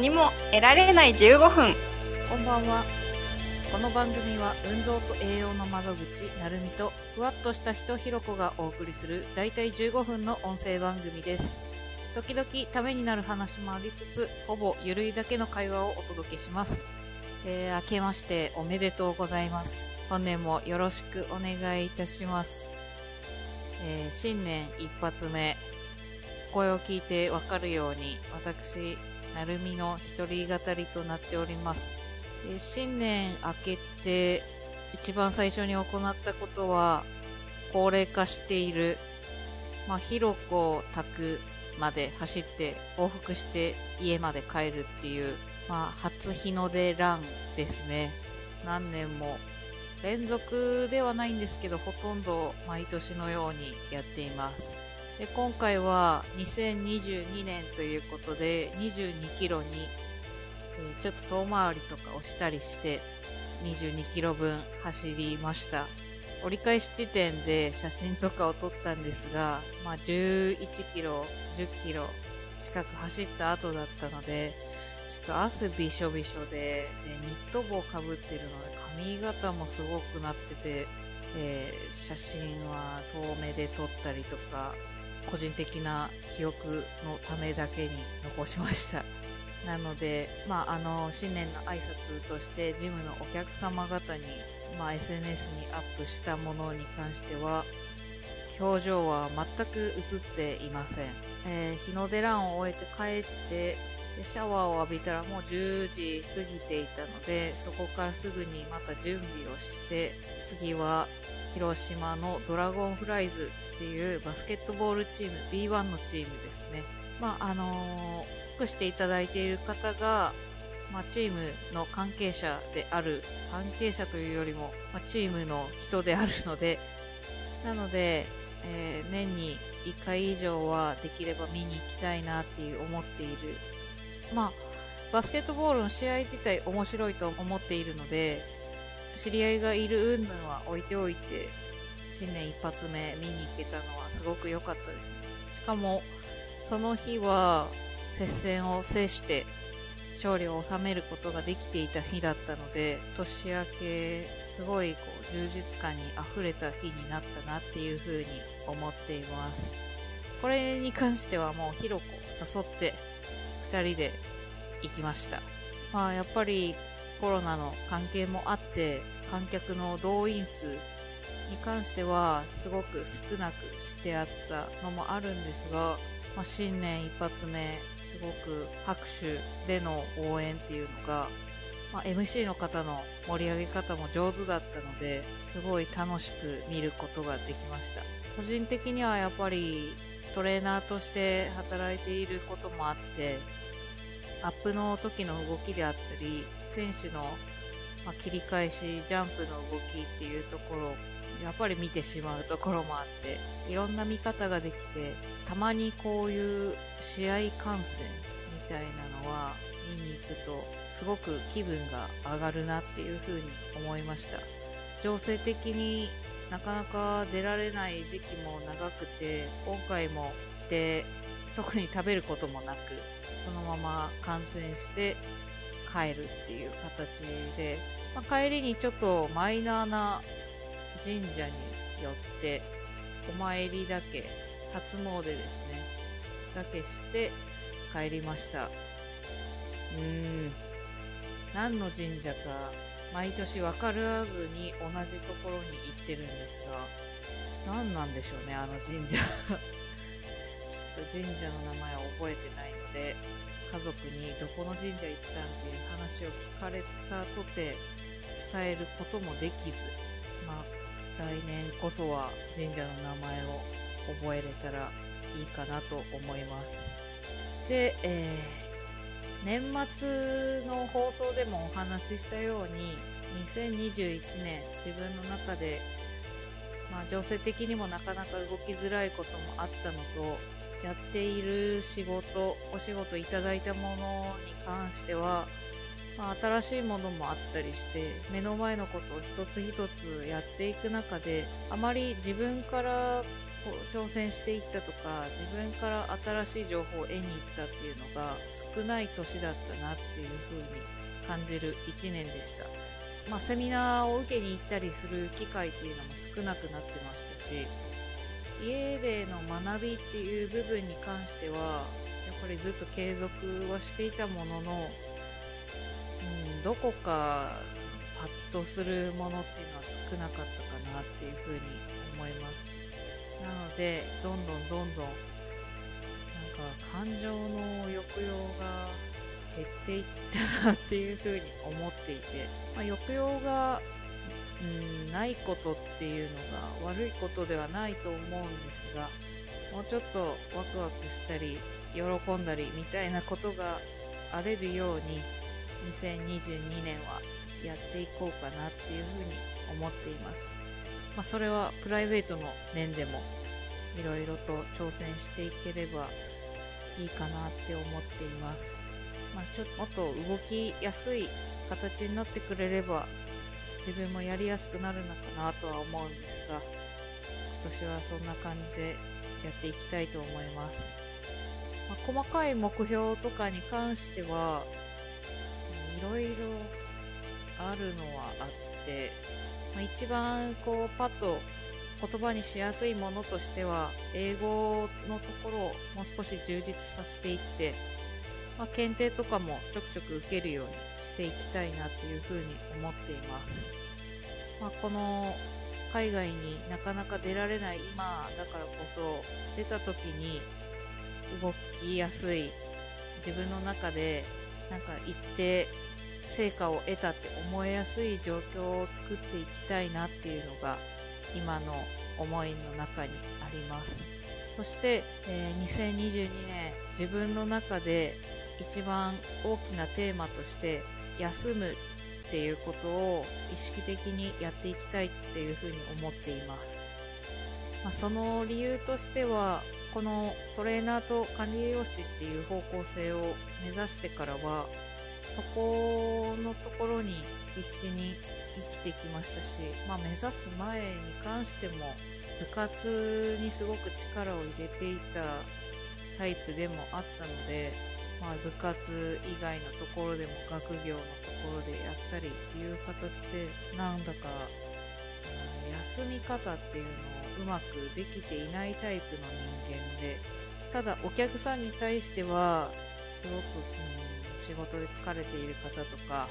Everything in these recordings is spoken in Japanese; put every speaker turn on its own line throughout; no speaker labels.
何も得られない15分。
こんばんは。この番組は運動と栄養の窓口、なるみと、ふわっとしたひとひろこがお送りする、だいたい15分の音声番組です。時々ためになる話もありつつ、ほぼゆるいだけの会話をお届けします。えー、明けましておめでとうございます。本年もよろしくお願いいたします。えー新年一発目、声を聞いてわかるように、私、なるみの一人語りとなっております。えー新年明けて、一番最初に行ったことは、高齢化している、まあ、ひろこ宅まで走って、往復して家まで帰るっていう、まあ、初日の出ランですね。何年も連続ではないんですけど、ほとんど毎年のようにやっています。で今回は2022年ということで、22キロに、えちょっと遠回りとかをしたりして、22キロ分走りました。折り返し地点で写真とかを撮ったんですが、まあ11キロ、10キロ近く走った後だったので、ちょっと汗びしょびしょで、でニット帽かぶってるので髪型もすごくなってて、えー写真は遠目で撮ったりとか、個人的な記憶のためだけに残しました。なので、まあ、あの、新年の挨拶として、ジムのお客様方に、まあ、SNS にアップしたものに関しては、表情は全く映っていません。えー日の出ランを終えて帰って、でシャワーを浴びたらもう10時過ぎていたので、そこからすぐにまた準備をして、次は広島のドラゴンフライズっていうバスケットボールチーム、B1 のチームですね。まあ、あのーチェックしていただいている方が、まあ、チームの関係者である、関係者というよりも、まあ、チームの人であるので、なので、えー年に1回以上はできれば見に行きたいなっていう思っている。まあ、バスケットボールの試合自体面白いと思っているので、知り合いがいる云々は置いておいて、新年一発目見に行けたのはすごく良かったですね。しかも、その日は接戦を制して勝利を収めることができていた日だったので、年明け、すごいこう充実感に溢れた日になったなっていうふうに思っています。これに関してはもうひろこ誘って二人で行きました。まあやっぱりコロナの関係もあって観客の動員数に関してはすごく少なくしてあったのもあるんですが、まあ、新年一発目すごく拍手での応援っていうのが、まあ、MC の方の盛り上げ方も上手だったのですごい楽しく見ることができました。個人的にはやっぱりトレーナーとして働いていることもあってアップの時の動きであったり選手の、ま、切り返しジャンプの動きっていうところをやっぱり見てしまうところもあっていろんな見方ができてたまにこういう試合観戦みたいなのは見に行くとすごく気分が上がるなっていうふうに思いました。情勢的になかなか出られない時期も長くて今回もで特に食べることもなくそのまま観戦して帰るっていう形で、まあ帰りにちょっとマイナーな神社に寄ってお参りだけ初詣ですね。だけして帰りました。うーん。何の神社か毎年分からずに同じところに行ってるんですが何なんでしょうねあの神社。ちょっと神社の名前は覚えてないので。家族にどこの神社行ったんっていう話を聞かれたとて伝えることもできずまあ来年こそは神社の名前を覚えれたらいいかなと思います。で、えー年末の放送でもお話ししたように、2021年自分の中で、まあ情勢的にもなかなか動きづらいこともあったのと、やっている仕事、お仕事いただいたものに関しては、まあ、新しいものもあったりして目の前のことを一つ一つやっていく中であまり自分から挑戦していったとか自分から新しい情報を得に行ったっていうのが少ない年だったなっていう風に感じる1年でした。まあ、セミナーを受けに行ったりする機会っていうのも少なくなってましたし、家での学びっていう部分に関しては、やっぱりずっと継続はしていたものの、うん、どこかパッとするものっていうのは少なかったかなっていうふうに思います。なので、どんどんどんどん、なんか感情の抑揚が減っていったなっていうふうに思っていて、まあ、抑揚がうんないことっていうのが悪いことではないと思うんですがもうちょっとワクワクしたり喜んだりみたいなことがあれるように2022年はやっていこうかなっていうふうに思っています。まあ、それはプライベートの面でもいろいろと挑戦していければいいかなって思っています。まあ、ちょっともっと動きやすい形になってくれれば自分もやりやすくなるのかなとは思うんですが、今年はそんな感じでやっていきたいと思います。まあ、細かい目標とかに関しては、いろいろあるのはあって、まあ、一番こうパッと言葉にしやすいものとしては、英語のところをもう少し充実させていって、まあ、検定とかもちょくちょく受けるようにしていきたいなっていうふうに思っています。まあ、この海外になかなか出られない今だからこそ出た時に動きやすい自分の中でなんか一定成果を得たって思いやすい状況を作っていきたいなっていうのが今の思いの中にあります。そして、えー、2022年自分の中で一番大きなテーマとして休むっていうことを意識的にやっていきたいっていうふうに思っています。まあ、その理由としては、このトレーナーと管理栄養士っていう方向性を目指してからは、そこのところに必死に生きてきましたし、まあ、目指す前に関しても部活にすごく力を入れていたタイプでもあったので、まあ、部活以外のところでも学業のところでやったりっていう形でなんだか、休み方っていうのをうまくできていないタイプの人間でただお客さんに対してはすごく、うん、仕事で疲れている方とか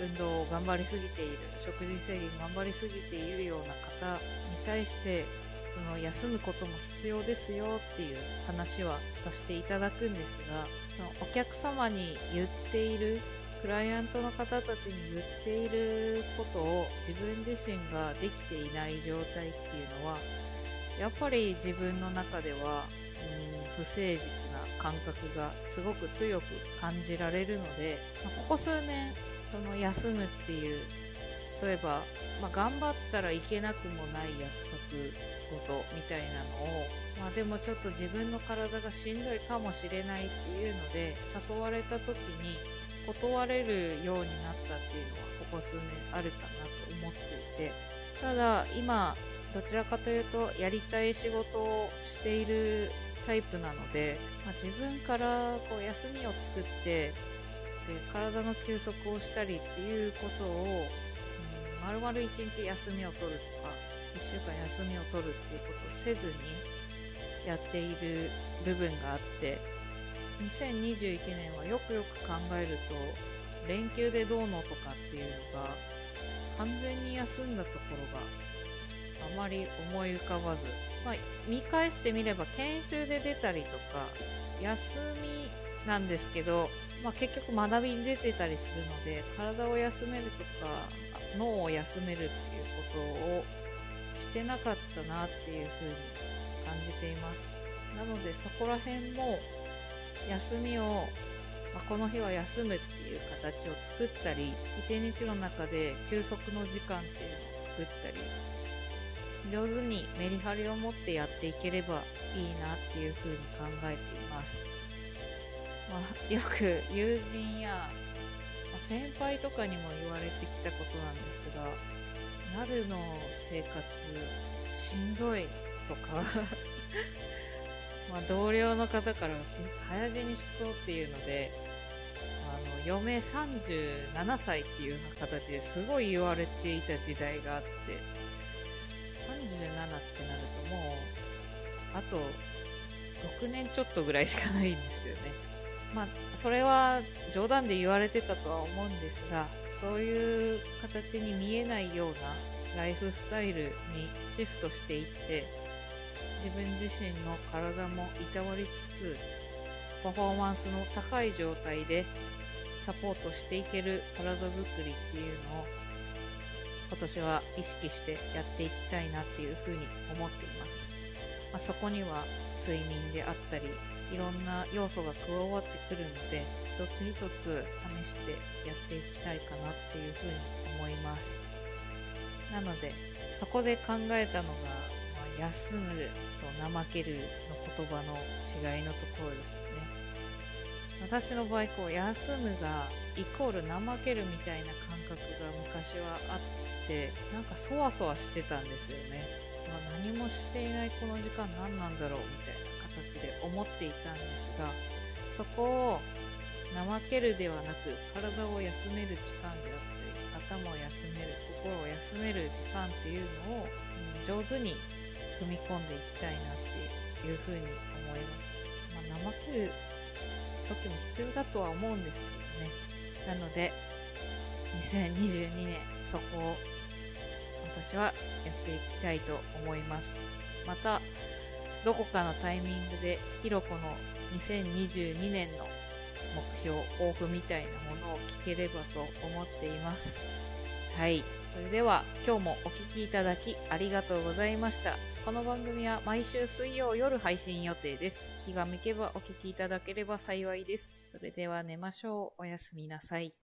運動を頑張りすぎている食事制限頑張りすぎているような方に対してその休むことも必要ですよっていう話はさせていただくんですがお客様に言っているクライアントの方たちに言っていることを自分自身ができていない状態っていうのはやっぱり自分の中ではうん不誠実な感覚がすごく強く感じられるので、ここ数年その休むっていう例えば、まあ、頑張ったらいけなくもない約束ことみたいなのを、まあでもちょっと自分の体がしんどいかもしれないっていうので、誘われた時に断れるようになったっていうのはここ数年あるかなと思っていて、ただ今、どちらかというとやりたい仕事をしているタイプなので、まあ、自分からこう休みを作ってで体の休息をしたりっていうことを、丸々一日休みを取るとか1週間休みを取るっていうことをせずにやっている部分があって2021年はよくよく考えると連休でどうのとかっていうのが完全に休んだところがあまり思い浮かばず、まあ、見返してみれば研修で出たりとか休みなんですけど、まあ、結局学びに出てたりするので体を休めるとか脳を休めるっていうことをしてなかったなっていう風に感じています。なのでそこら辺も休みを、まあ、この日は休むっていう形を作ったり、一日の中で休息の時間っていうのを作ったり、上手にメリハリを持ってやっていければいいなっていう風に考えています。まあ、よく友人や、先輩とかにも言われてきたことなんですが、春の生活しんどいとか ま同僚の方からは早死にしそうっていうので、あの、余命37歳っていう形ですごい言われていた時代があって、37ってなるともう、あと6年ちょっとぐらいしかないんですよね。まあ、それは冗談で言われてたとは思うんですが、そういう形に見えないようなライフスタイルにシフトしていって、自分自身の体もいたわりつつ、パフォーマンスの高い状態でサポートしていける体づくりっていうのを今年は意識してやっていきたいなっていうふうに思っています。まあ、そこには睡眠であったり、いろんな要素が加わってくるので、一つ一つ試してやっていきたいかなっていうふうに思います。なので、そこで考えたのが、まあ、休むと怠けるの言葉の違いのところですよね。私の場合、こう、休むがイコール怠けるみたいな感覚が昔はあって、なんかそわそわしてたんですよね。まあ、何もしていないこの時間何なんだろうみたいな形で思っていたんですが、そこを怠けるではなく体を休める時間であったり、頭を休める、心を休める時間っていうのを、うん、上手に組み込んでいきたいなっていうふうに思います。まあ、怠ける時も必要だとは思うんですけどね。なので、2022年、そこを私はやっていきたいと思います。また、どこかのタイミングで、ひろこの2022年の目標、抱負みたいなものを聞ければと思っています。はい。それでは、今日もお聴きいただきありがとうございました。この番組は毎週水曜夜配信予定です。気が向けばお聴きいただければ幸いです。それでは寝ましょう。おやすみなさい。